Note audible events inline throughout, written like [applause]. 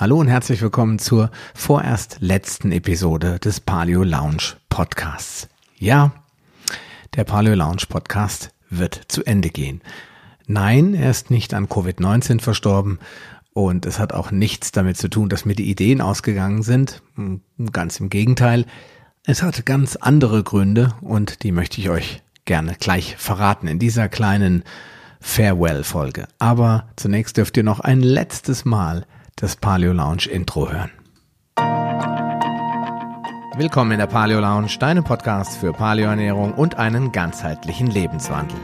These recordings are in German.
Hallo und herzlich willkommen zur vorerst letzten Episode des Paleo Lounge Podcasts. Ja, der Paleo Lounge Podcast wird zu Ende gehen. Nein, er ist nicht an Covid-19 verstorben und es hat auch nichts damit zu tun, dass mir die Ideen ausgegangen sind. Ganz im Gegenteil. Es hat ganz andere Gründe und die möchte ich euch gerne gleich verraten in dieser kleinen Farewell-Folge. Aber zunächst dürft ihr noch ein letztes Mal das Paleo Lounge Intro hören. Willkommen in der Paleo Lounge, deinem Podcast für Paleoernährung und einen ganzheitlichen Lebenswandel.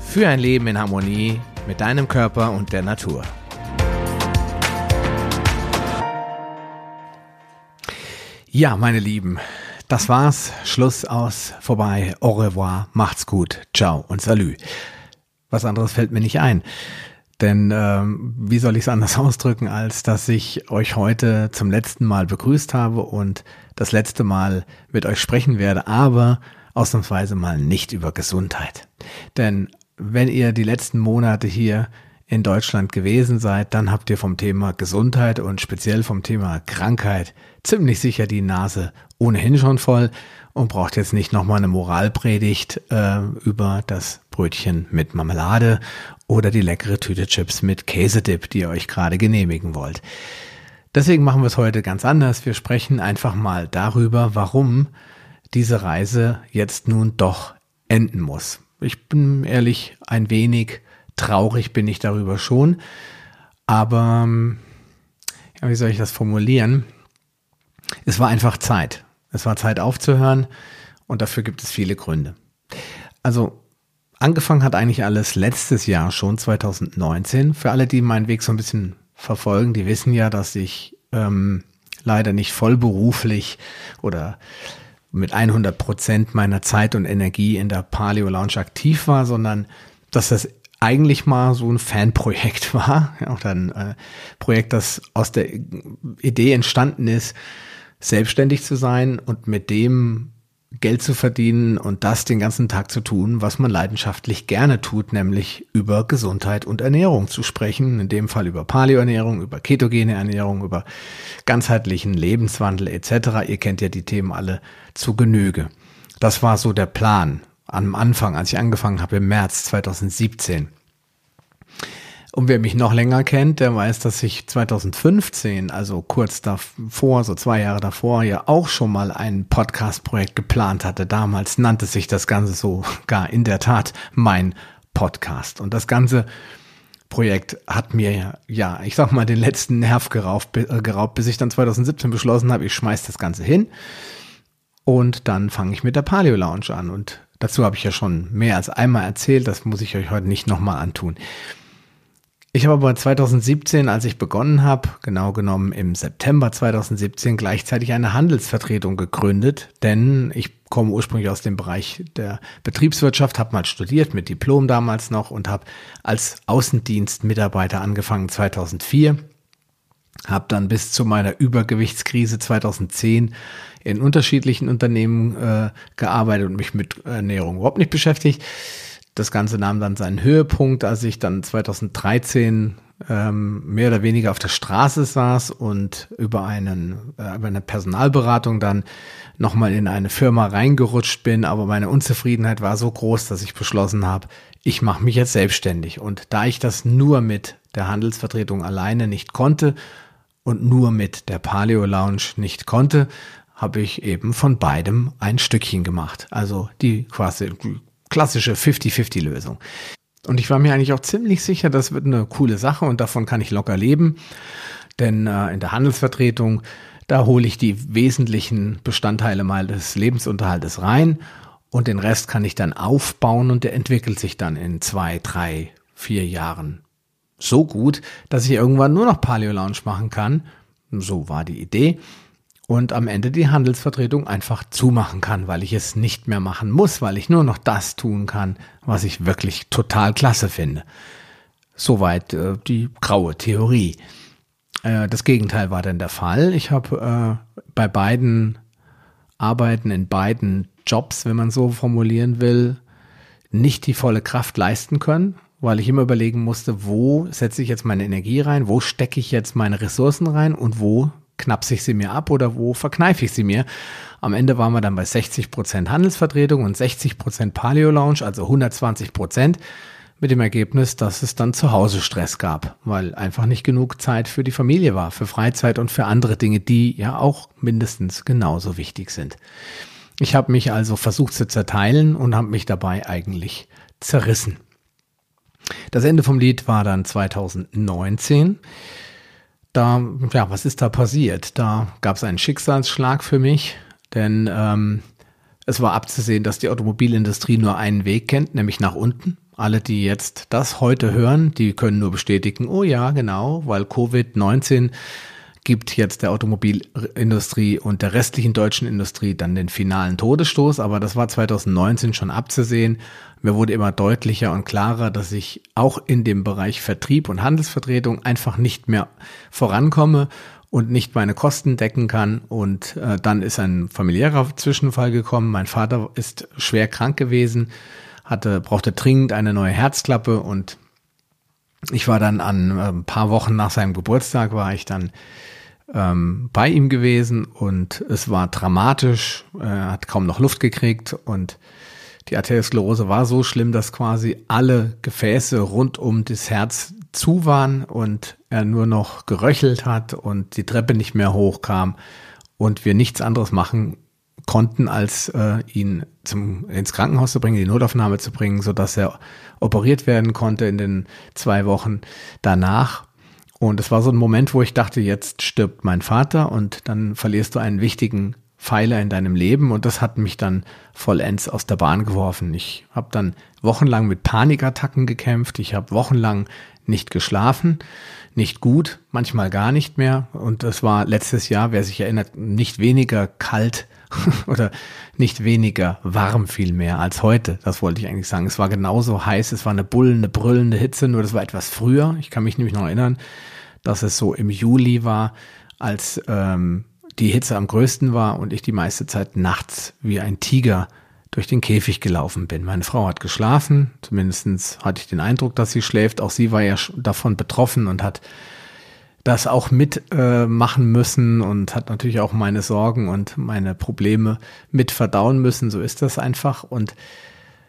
Für ein Leben in Harmonie mit deinem Körper und der Natur. Ja, meine Lieben, das war's. Schluss aus, vorbei. Au revoir, macht's gut, ciao und salü. Was anderes fällt mir nicht ein. Denn ähm, wie soll ich es anders [laughs] ausdrücken, als dass ich euch heute zum letzten Mal begrüßt habe und das letzte Mal mit euch sprechen werde, aber ausnahmsweise mal nicht über Gesundheit. Denn wenn ihr die letzten Monate hier in Deutschland gewesen seid, dann habt ihr vom Thema Gesundheit und speziell vom Thema Krankheit ziemlich sicher die Nase ohnehin schon voll und braucht jetzt nicht nochmal eine Moralpredigt äh, über das Brötchen mit Marmelade oder die leckere Tüte Chips mit Käsedip, die ihr euch gerade genehmigen wollt. Deswegen machen wir es heute ganz anders. Wir sprechen einfach mal darüber, warum diese Reise jetzt nun doch enden muss. Ich bin ehrlich ein wenig traurig bin ich darüber schon, aber ja, wie soll ich das formulieren? Es war einfach Zeit. Es war Zeit aufzuhören und dafür gibt es viele Gründe. Also angefangen hat eigentlich alles letztes Jahr schon, 2019. Für alle, die meinen Weg so ein bisschen verfolgen, die wissen ja, dass ich ähm, leider nicht vollberuflich oder mit 100 Prozent meiner Zeit und Energie in der Paleo Lounge aktiv war, sondern dass das eigentlich mal so ein Fanprojekt [laughs] war, ja, oder ein äh, Projekt, das aus der Idee entstanden ist, selbstständig zu sein und mit dem Geld zu verdienen und das den ganzen Tag zu tun, was man leidenschaftlich gerne tut, nämlich über Gesundheit und Ernährung zu sprechen, in dem Fall über Paleoernährung, über ketogene Ernährung, über ganzheitlichen Lebenswandel etc. Ihr kennt ja die Themen alle zu Genüge. Das war so der Plan am Anfang, als ich angefangen habe im März 2017. Und wer mich noch länger kennt, der weiß, dass ich 2015, also kurz davor, so zwei Jahre davor, ja auch schon mal ein Podcast-Projekt geplant hatte. Damals nannte sich das Ganze so gar in der Tat mein Podcast. Und das Ganze Projekt hat mir ja, ich sag mal, den letzten Nerv geraubt, äh, geraubt bis ich dann 2017 beschlossen habe, ich schmeiß das Ganze hin. Und dann fange ich mit der Paleo Lounge an. Und dazu habe ich ja schon mehr als einmal erzählt. Das muss ich euch heute nicht nochmal antun. Ich habe aber 2017, als ich begonnen habe, genau genommen im September 2017, gleichzeitig eine Handelsvertretung gegründet, denn ich komme ursprünglich aus dem Bereich der Betriebswirtschaft, habe mal studiert mit Diplom damals noch und habe als Außendienstmitarbeiter angefangen 2004, habe dann bis zu meiner Übergewichtskrise 2010 in unterschiedlichen Unternehmen äh, gearbeitet und mich mit Ernährung überhaupt nicht beschäftigt das Ganze nahm dann seinen Höhepunkt, als ich dann 2013 ähm, mehr oder weniger auf der Straße saß und über einen äh, über eine Personalberatung dann nochmal in eine Firma reingerutscht bin, aber meine Unzufriedenheit war so groß, dass ich beschlossen habe, ich mache mich jetzt selbstständig. Und da ich das nur mit der Handelsvertretung alleine nicht konnte und nur mit der Paleo Lounge nicht konnte, habe ich eben von beidem ein Stückchen gemacht. Also die quasi klassische 50-50-Lösung. Und ich war mir eigentlich auch ziemlich sicher, das wird eine coole Sache und davon kann ich locker leben. Denn äh, in der Handelsvertretung, da hole ich die wesentlichen Bestandteile mal des Lebensunterhaltes rein und den Rest kann ich dann aufbauen und der entwickelt sich dann in zwei, drei, vier Jahren so gut, dass ich irgendwann nur noch Paleo Lounge machen kann. So war die Idee und am Ende die Handelsvertretung einfach zumachen kann, weil ich es nicht mehr machen muss, weil ich nur noch das tun kann, was ich wirklich total klasse finde. Soweit äh, die graue Theorie. Äh, das Gegenteil war dann der Fall. Ich habe äh, bei beiden Arbeiten in beiden Jobs, wenn man so formulieren will, nicht die volle Kraft leisten können, weil ich immer überlegen musste, wo setze ich jetzt meine Energie rein, wo stecke ich jetzt meine Ressourcen rein und wo knapse ich sie mir ab oder wo verkneife ich sie mir. Am Ende waren wir dann bei 60 Prozent Handelsvertretung und 60 Prozent Paleo Lounge, also 120 Prozent, mit dem Ergebnis, dass es dann zu Hause Stress gab, weil einfach nicht genug Zeit für die Familie war, für Freizeit und für andere Dinge, die ja auch mindestens genauso wichtig sind. Ich habe mich also versucht zu zerteilen und habe mich dabei eigentlich zerrissen. Das Ende vom Lied war dann 2019 da, ja, was ist da passiert? Da gab es einen Schicksalsschlag für mich, denn ähm, es war abzusehen, dass die Automobilindustrie nur einen Weg kennt, nämlich nach unten. Alle, die jetzt das heute hören, die können nur bestätigen, oh ja, genau, weil Covid-19 gibt jetzt der Automobilindustrie und der restlichen deutschen Industrie dann den finalen Todesstoß. Aber das war 2019 schon abzusehen. Mir wurde immer deutlicher und klarer, dass ich auch in dem Bereich Vertrieb und Handelsvertretung einfach nicht mehr vorankomme und nicht meine Kosten decken kann. Und äh, dann ist ein familiärer Zwischenfall gekommen. Mein Vater ist schwer krank gewesen, hatte, brauchte dringend eine neue Herzklappe und ich war dann an äh, ein paar Wochen nach seinem Geburtstag war ich dann ähm, bei ihm gewesen und es war dramatisch. Er hat kaum noch Luft gekriegt und die Arteriosklerose war so schlimm, dass quasi alle Gefäße rund um das Herz zu waren und er nur noch geröchelt hat und die Treppe nicht mehr hochkam und wir nichts anderes machen konnten, als äh, ihn zum, ins Krankenhaus zu bringen, die Notaufnahme zu bringen, so dass er operiert werden konnte in den zwei Wochen danach. Und es war so ein Moment, wo ich dachte, jetzt stirbt mein Vater und dann verlierst du einen wichtigen Pfeiler in deinem Leben. Und das hat mich dann vollends aus der Bahn geworfen. Ich habe dann wochenlang mit Panikattacken gekämpft, ich habe wochenlang nicht geschlafen, nicht gut, manchmal gar nicht mehr. Und das war letztes Jahr, wer sich erinnert, nicht weniger kalt [laughs] oder nicht weniger warm vielmehr als heute. Das wollte ich eigentlich sagen. Es war genauso heiß, es war eine bullende, brüllende Hitze, nur das war etwas früher. Ich kann mich nämlich noch erinnern, dass es so im Juli war, als ähm, die Hitze am größten war und ich die meiste Zeit nachts wie ein Tiger durch den Käfig gelaufen bin. Meine Frau hat geschlafen, zumindestens hatte ich den Eindruck, dass sie schläft. Auch sie war ja davon betroffen und hat das auch mitmachen äh, müssen und hat natürlich auch meine Sorgen und meine Probleme mit verdauen müssen. So ist das einfach. Und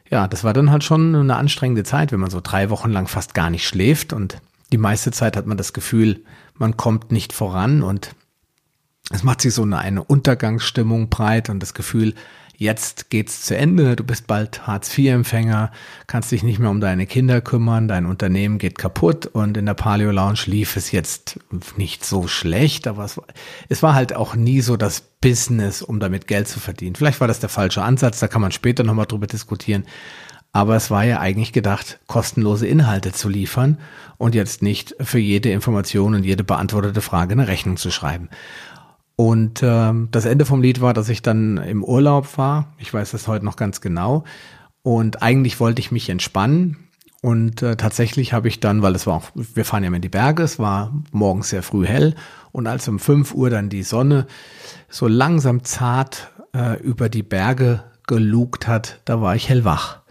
ja, das war dann halt schon eine anstrengende Zeit, wenn man so drei Wochen lang fast gar nicht schläft und die meiste Zeit hat man das Gefühl, man kommt nicht voran und es macht sich so eine, eine Untergangsstimmung breit und das Gefühl, jetzt geht's zu Ende, du bist bald Hartz-IV-Empfänger, kannst dich nicht mehr um deine Kinder kümmern, dein Unternehmen geht kaputt und in der Paleo Lounge lief es jetzt nicht so schlecht, aber es, es war halt auch nie so das Business, um damit Geld zu verdienen. Vielleicht war das der falsche Ansatz, da kann man später nochmal drüber diskutieren. Aber es war ja eigentlich gedacht, kostenlose Inhalte zu liefern und jetzt nicht für jede Information und jede beantwortete Frage eine Rechnung zu schreiben. Und ähm, das Ende vom Lied war, dass ich dann im Urlaub war. Ich weiß das heute noch ganz genau. Und eigentlich wollte ich mich entspannen. Und äh, tatsächlich habe ich dann, weil es war auch, wir fahren ja immer in die Berge, es war morgens sehr früh hell. Und als um 5 Uhr dann die Sonne so langsam zart äh, über die Berge gelugt hat, da war ich hellwach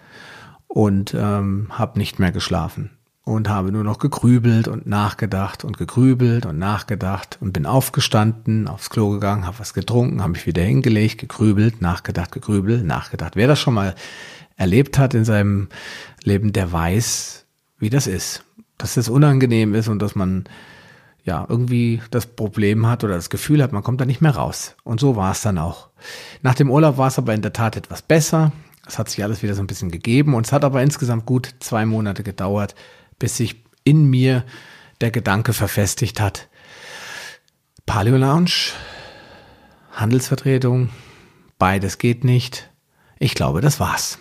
und ähm, habe nicht mehr geschlafen und habe nur noch gegrübelt und nachgedacht und gegrübelt und nachgedacht und bin aufgestanden, aufs Klo gegangen, habe was getrunken, habe mich wieder hingelegt, gegrübelt, nachgedacht, gegrübelt, nachgedacht. Wer das schon mal erlebt hat in seinem Leben, der weiß, wie das ist. Dass das unangenehm ist und dass man ja irgendwie das Problem hat oder das Gefühl hat, man kommt da nicht mehr raus. Und so war es dann auch. Nach dem Urlaub war es aber in der Tat etwas besser. Es hat sich alles wieder so ein bisschen gegeben und es hat aber insgesamt gut zwei Monate gedauert, bis sich in mir der Gedanke verfestigt hat. Paleo Lounge, Handelsvertretung, beides geht nicht. Ich glaube, das war's.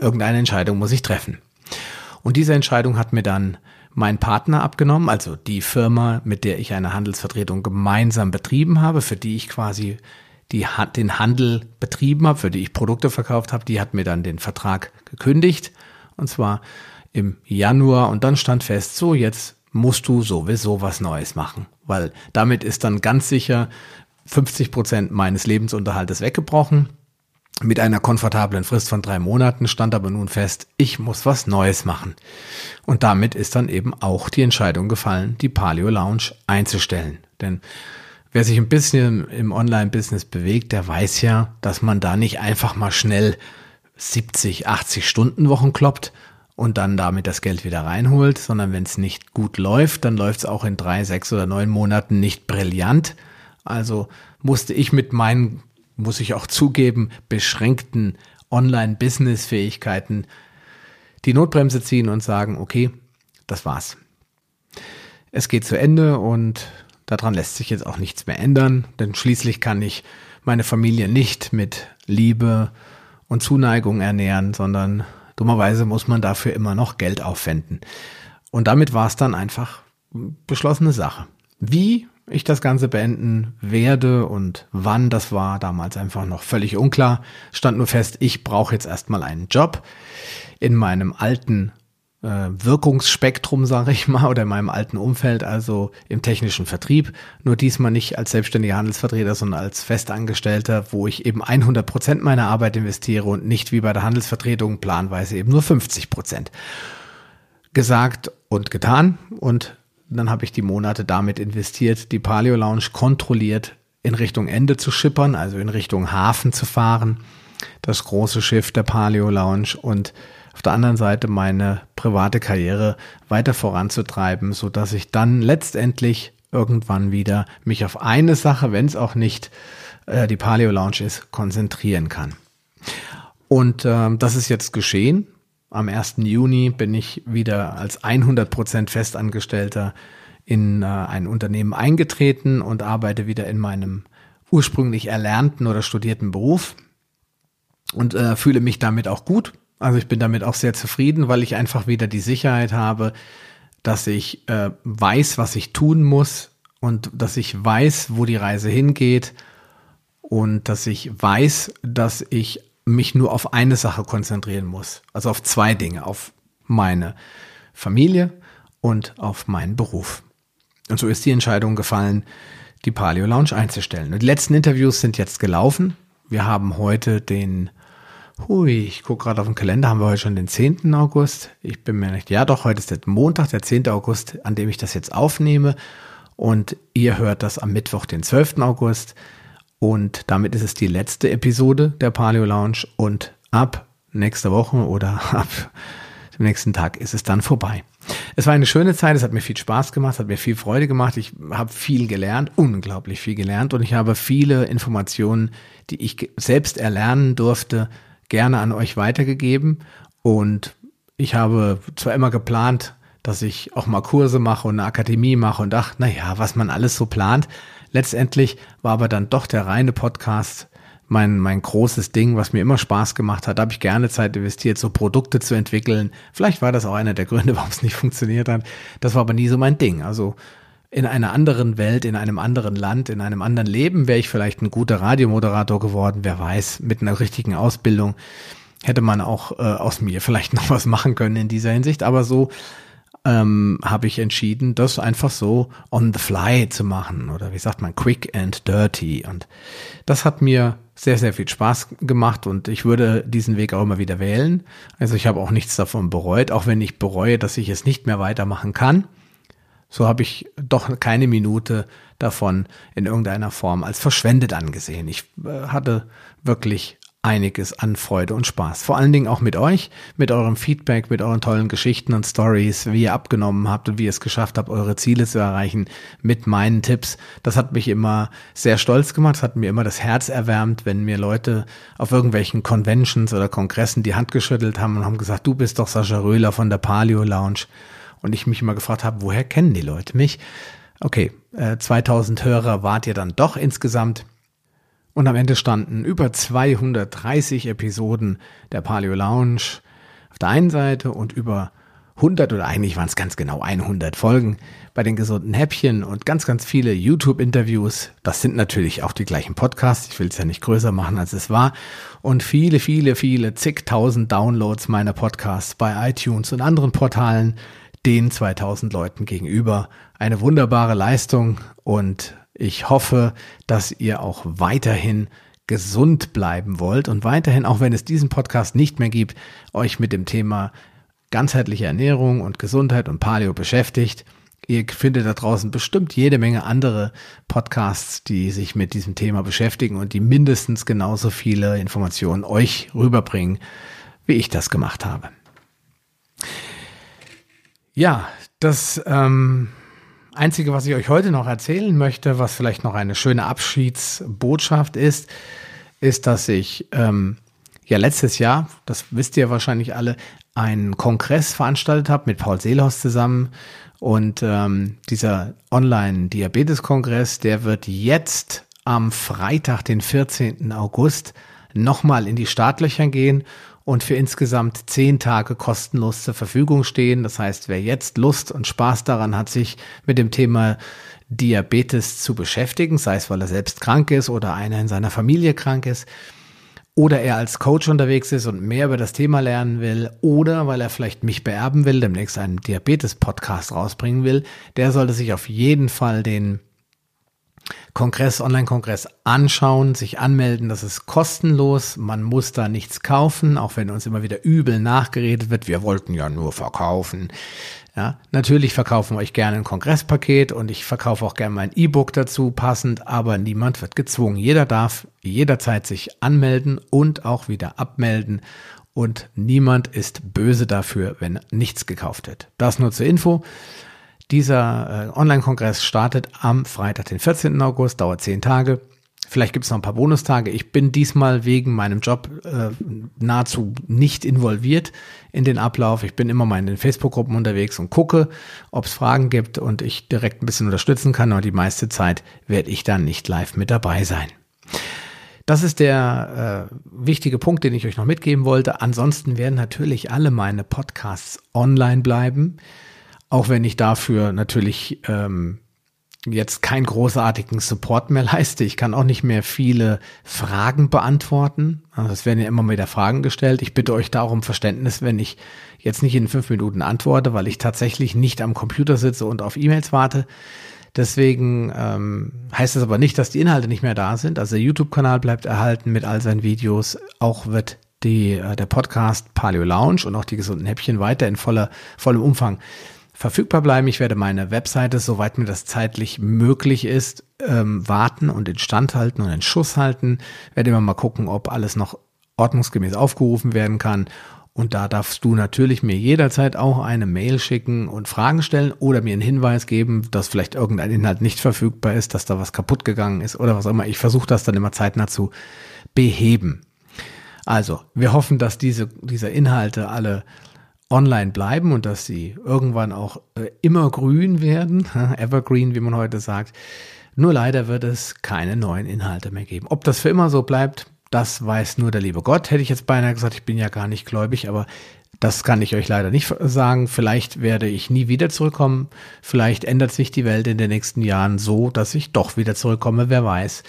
Irgendeine Entscheidung muss ich treffen. Und diese Entscheidung hat mir dann mein Partner abgenommen, also die Firma, mit der ich eine Handelsvertretung gemeinsam betrieben habe, für die ich quasi die, den Handel betrieben habe, für die ich Produkte verkauft habe, die hat mir dann den Vertrag gekündigt. Und zwar im Januar und dann stand fest, so jetzt musst du sowieso was Neues machen, weil damit ist dann ganz sicher 50 Prozent meines Lebensunterhaltes weggebrochen. Mit einer komfortablen Frist von drei Monaten stand aber nun fest, ich muss was Neues machen. Und damit ist dann eben auch die Entscheidung gefallen, die Paleo Lounge einzustellen. Denn wer sich ein bisschen im Online-Business bewegt, der weiß ja, dass man da nicht einfach mal schnell 70, 80 Stunden Wochen kloppt und dann damit das Geld wieder reinholt, sondern wenn es nicht gut läuft, dann läuft es auch in drei, sechs oder neun Monaten nicht brillant. Also musste ich mit meinen muss ich auch zugeben, beschränkten Online-Business-Fähigkeiten die Notbremse ziehen und sagen, okay, das war's. Es geht zu Ende und daran lässt sich jetzt auch nichts mehr ändern, denn schließlich kann ich meine Familie nicht mit Liebe und Zuneigung ernähren, sondern dummerweise muss man dafür immer noch Geld aufwenden. Und damit war es dann einfach beschlossene Sache. Wie ich das Ganze beenden werde und wann das war, damals einfach noch völlig unklar. Stand nur fest, ich brauche jetzt erstmal einen Job in meinem alten Wirkungsspektrum, sage ich mal, oder in meinem alten Umfeld, also im technischen Vertrieb. Nur diesmal nicht als selbstständiger Handelsvertreter, sondern als Festangestellter, wo ich eben 100 Prozent meiner Arbeit investiere und nicht wie bei der Handelsvertretung planweise eben nur 50 Prozent. Gesagt und getan und dann habe ich die Monate damit investiert, die Paleo Lounge kontrolliert in Richtung Ende zu schippern, also in Richtung Hafen zu fahren, das große Schiff der Paleo Lounge und auf der anderen Seite meine private Karriere weiter voranzutreiben, so dass ich dann letztendlich irgendwann wieder mich auf eine Sache, wenn es auch nicht äh, die Paleo Lounge ist, konzentrieren kann. Und äh, das ist jetzt geschehen. Am 1. Juni bin ich wieder als 100% Festangestellter in äh, ein Unternehmen eingetreten und arbeite wieder in meinem ursprünglich erlernten oder studierten Beruf und äh, fühle mich damit auch gut. Also ich bin damit auch sehr zufrieden, weil ich einfach wieder die Sicherheit habe, dass ich äh, weiß, was ich tun muss und dass ich weiß, wo die Reise hingeht und dass ich weiß, dass ich mich nur auf eine Sache konzentrieren muss. Also auf zwei Dinge, auf meine Familie und auf meinen Beruf. Und so ist die Entscheidung gefallen, die Paleo Lounge einzustellen. Und die letzten Interviews sind jetzt gelaufen. Wir haben heute den, hui, ich gucke gerade auf den Kalender, haben wir heute schon den 10. August. Ich bin mir nicht, ja doch, heute ist der Montag, der 10. August, an dem ich das jetzt aufnehme. Und ihr hört das am Mittwoch, den 12. August. Und damit ist es die letzte Episode der Paleo Lounge und ab nächster Woche oder [laughs] ab dem nächsten Tag ist es dann vorbei. Es war eine schöne Zeit, es hat mir viel Spaß gemacht, es hat mir viel Freude gemacht. Ich habe viel gelernt, unglaublich viel gelernt und ich habe viele Informationen, die ich selbst erlernen durfte, gerne an euch weitergegeben. Und ich habe zwar immer geplant, dass ich auch mal Kurse mache und eine Akademie mache und dachte, na ja, was man alles so plant. Letztendlich war aber dann doch der reine Podcast mein, mein großes Ding, was mir immer Spaß gemacht hat. Da habe ich gerne Zeit investiert, so Produkte zu entwickeln. Vielleicht war das auch einer der Gründe, [laughs] warum es nicht funktioniert hat. Das war aber nie so mein Ding. Also in einer anderen Welt, in einem anderen Land, in einem anderen Leben wäre ich vielleicht ein guter Radiomoderator geworden. Wer weiß, mit einer richtigen Ausbildung hätte man auch äh, aus mir vielleicht [laughs] noch was machen können in dieser Hinsicht. Aber so ähm, habe ich entschieden, das einfach so on the fly zu machen oder wie sagt man, quick and dirty. Und das hat mir sehr, sehr viel Spaß gemacht und ich würde diesen Weg auch immer wieder wählen. Also ich habe auch nichts davon bereut, auch wenn ich bereue, dass ich es nicht mehr weitermachen kann. So habe ich doch keine Minute davon in irgendeiner Form als verschwendet angesehen. Ich äh, hatte wirklich einiges an Freude und Spaß. Vor allen Dingen auch mit euch, mit eurem Feedback, mit euren tollen Geschichten und Stories, wie ihr abgenommen habt und wie ihr es geschafft habt, eure Ziele zu erreichen mit meinen Tipps. Das hat mich immer sehr stolz gemacht. Das hat mir immer das Herz erwärmt, wenn mir Leute auf irgendwelchen Conventions oder Kongressen die Hand geschüttelt haben und haben gesagt, du bist doch Sascha Röhler von der Paleo Lounge. Und ich mich immer gefragt habe, woher kennen die Leute mich? Okay, äh, 2000 Hörer wart ihr dann doch insgesamt. Und am Ende standen über 230 Episoden der Paleo Lounge auf der einen Seite und über 100 oder eigentlich waren es ganz genau 100 Folgen bei den gesunden Häppchen und ganz, ganz viele YouTube-Interviews. Das sind natürlich auch die gleichen Podcasts. Ich will es ja nicht größer machen, als es war. Und viele, viele, viele, zigtausend Downloads meiner Podcasts bei iTunes und anderen Portalen den 2000 Leuten gegenüber. Eine wunderbare Leistung und ich hoffe, dass ihr auch weiterhin gesund bleiben wollt und weiterhin, auch wenn es diesen Podcast nicht mehr gibt, euch mit dem Thema ganzheitliche Ernährung und Gesundheit und Paleo beschäftigt. Ihr findet da draußen bestimmt jede Menge andere Podcasts, die sich mit diesem Thema beschäftigen und die mindestens genauso viele Informationen euch rüberbringen, wie ich das gemacht habe. Ja, das ähm, Einzige, was ich euch heute noch erzählen möchte, was vielleicht noch eine schöne Abschiedsbotschaft ist, ist, dass ich ähm, ja letztes Jahr, das wisst ihr wahrscheinlich alle, einen Kongress veranstaltet habe mit Paul Seelhaus zusammen. Und ähm, dieser Online-Diabetes-Kongress, der wird jetzt am Freitag, den 14. August, nochmal in die Startlöcher gehen und für insgesamt zehn Tage kostenlos zur Verfügung stehen. Das heißt, wer jetzt Lust und Spaß daran hat, sich mit dem Thema Diabetes zu beschäftigen, sei es weil er selbst krank ist oder einer in seiner Familie krank ist, oder er als Coach unterwegs ist und mehr über das Thema lernen will oder weil er vielleicht mich beerben will, demnächst einen Diabetes-Podcast rausbringen will, der sollte sich auf jeden Fall den Kongress, Online-Kongress anschauen, sich anmelden. Das ist kostenlos. Man muss da nichts kaufen, auch wenn uns immer wieder übel nachgeredet wird. Wir wollten ja nur verkaufen. Ja, natürlich verkaufen wir euch gerne ein Kongresspaket und ich verkaufe auch gerne mein E-Book dazu passend, aber niemand wird gezwungen. Jeder darf jederzeit sich anmelden und auch wieder abmelden und niemand ist böse dafür, wenn nichts gekauft wird. Das nur zur Info. Dieser äh, Online-Kongress startet am Freitag, den 14. August, dauert zehn Tage. Vielleicht gibt es noch ein paar Bonustage. Ich bin diesmal wegen meinem Job äh, nahezu nicht involviert in den Ablauf. Ich bin immer mal in den Facebook-Gruppen unterwegs und gucke, ob es Fragen gibt und ich direkt ein bisschen unterstützen kann. Aber die meiste Zeit werde ich dann nicht live mit dabei sein. Das ist der äh, wichtige Punkt, den ich euch noch mitgeben wollte. Ansonsten werden natürlich alle meine Podcasts online bleiben. Auch wenn ich dafür natürlich ähm, jetzt keinen großartigen Support mehr [laughs] leiste. Ich kann auch nicht mehr viele Fragen beantworten. Also es werden ja immer wieder Fragen gestellt. Ich bitte euch da auch um Verständnis, wenn ich jetzt nicht in fünf Minuten antworte, weil ich tatsächlich nicht am Computer sitze und auf E-Mails warte. Deswegen ähm, heißt das aber nicht, dass die Inhalte nicht mehr da sind. Also der YouTube-Kanal bleibt erhalten mit all seinen Videos. Auch wird die, äh, der Podcast Paleo Lounge und auch die gesunden Häppchen weiter in voller, vollem Umfang verfügbar bleiben. Ich werde meine Webseite, soweit mir das zeitlich möglich ist, ähm, warten und instand halten und in Schuss halten. Werde immer mal gucken, ob alles noch ordnungsgemäß aufgerufen werden kann. Und da darfst du natürlich mir jederzeit auch eine Mail schicken und Fragen stellen oder mir einen Hinweis geben, dass vielleicht irgendein Inhalt nicht verfügbar ist, dass da was kaputt gegangen ist oder was auch immer. Ich versuche das dann immer zeitnah zu beheben. Also, wir hoffen, dass diese, diese Inhalte alle online bleiben und dass sie irgendwann auch äh, immer grün werden, [laughs] evergreen, wie man heute sagt. Nur leider wird es keine neuen Inhalte mehr geben. Ob das für immer so bleibt, das weiß nur der liebe Gott. Hätte ich jetzt beinahe gesagt, ich bin ja gar nicht gläubig, aber das kann ich euch leider nicht sagen. Vielleicht werde ich nie wieder zurückkommen. Vielleicht ändert sich die Welt in den nächsten Jahren so, dass ich doch wieder zurückkomme. Wer weiß.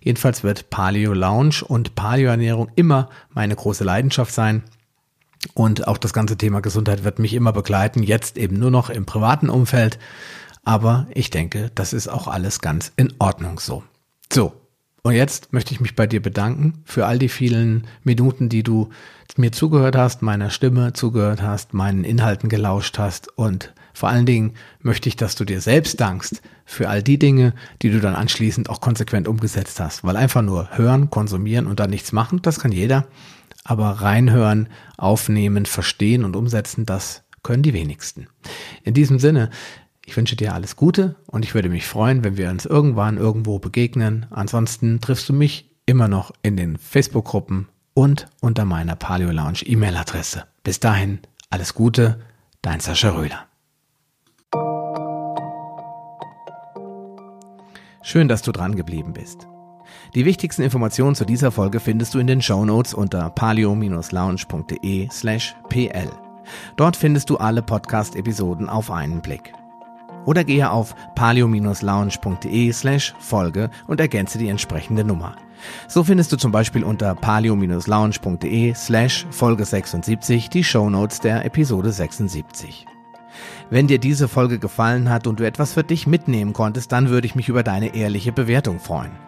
Jedenfalls wird Paleo Lounge und Paleo Ernährung immer meine große Leidenschaft sein. Und auch das ganze Thema Gesundheit wird mich immer begleiten, jetzt eben nur noch im privaten Umfeld. Aber ich denke, das ist auch alles ganz in Ordnung so. So, und jetzt möchte ich mich bei dir bedanken für all die vielen Minuten, die du mir zugehört hast, meiner Stimme zugehört hast, meinen Inhalten gelauscht hast und vor allen Dingen möchte ich, dass du dir selbst dankst für all die Dinge, die du dann anschließend auch konsequent umgesetzt hast. Weil einfach nur hören, konsumieren und dann nichts machen, das kann jeder aber reinhören, aufnehmen, verstehen und umsetzen, das können die wenigsten. In diesem Sinne, ich wünsche dir alles Gute und ich würde mich freuen, wenn wir uns irgendwann irgendwo begegnen. Ansonsten triffst du mich immer noch in den Facebook-Gruppen und unter meiner Paleo Lounge E-Mail-Adresse. Bis dahin, alles Gute, dein Sascha Röder. Schön, dass du dran geblieben bist. Die wichtigsten Informationen zu dieser Folge findest du in den Show Notes unter palio-lounge.de slash pl. Dort findest du alle Podcast-Episoden auf einen Blick. Oder gehe auf palio-lounge.de slash Folge und ergänze die entsprechende Nummer. So findest du zum Beispiel unter palio-lounge.de slash Folge 76 die Show Notes der Episode 76. Wenn dir diese Folge gefallen hat und du etwas für dich mitnehmen konntest, dann würde ich mich über deine ehrliche Bewertung freuen.